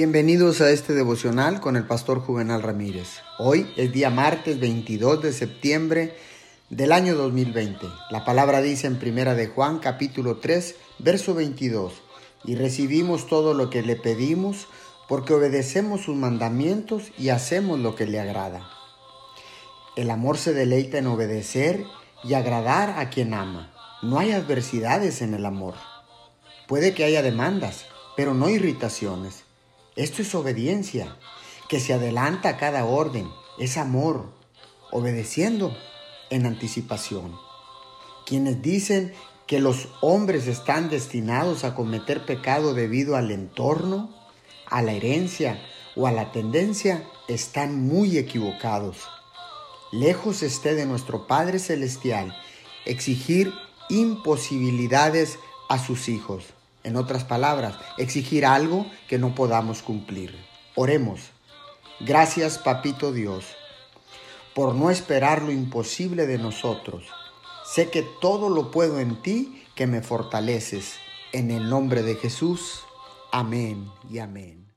Bienvenidos a este devocional con el pastor Juvenal Ramírez. Hoy es día martes 22 de septiembre del año 2020. La palabra dice en Primera de Juan capítulo 3, verso 22, y recibimos todo lo que le pedimos porque obedecemos sus mandamientos y hacemos lo que le agrada. El amor se deleita en obedecer y agradar a quien ama. No hay adversidades en el amor. Puede que haya demandas, pero no irritaciones. Esto es obediencia, que se adelanta a cada orden, es amor, obedeciendo en anticipación. Quienes dicen que los hombres están destinados a cometer pecado debido al entorno, a la herencia o a la tendencia, están muy equivocados. Lejos esté de nuestro Padre Celestial exigir imposibilidades a sus hijos. En otras palabras, exigir algo que no podamos cumplir. Oremos. Gracias, Papito Dios, por no esperar lo imposible de nosotros. Sé que todo lo puedo en ti que me fortaleces. En el nombre de Jesús. Amén y amén.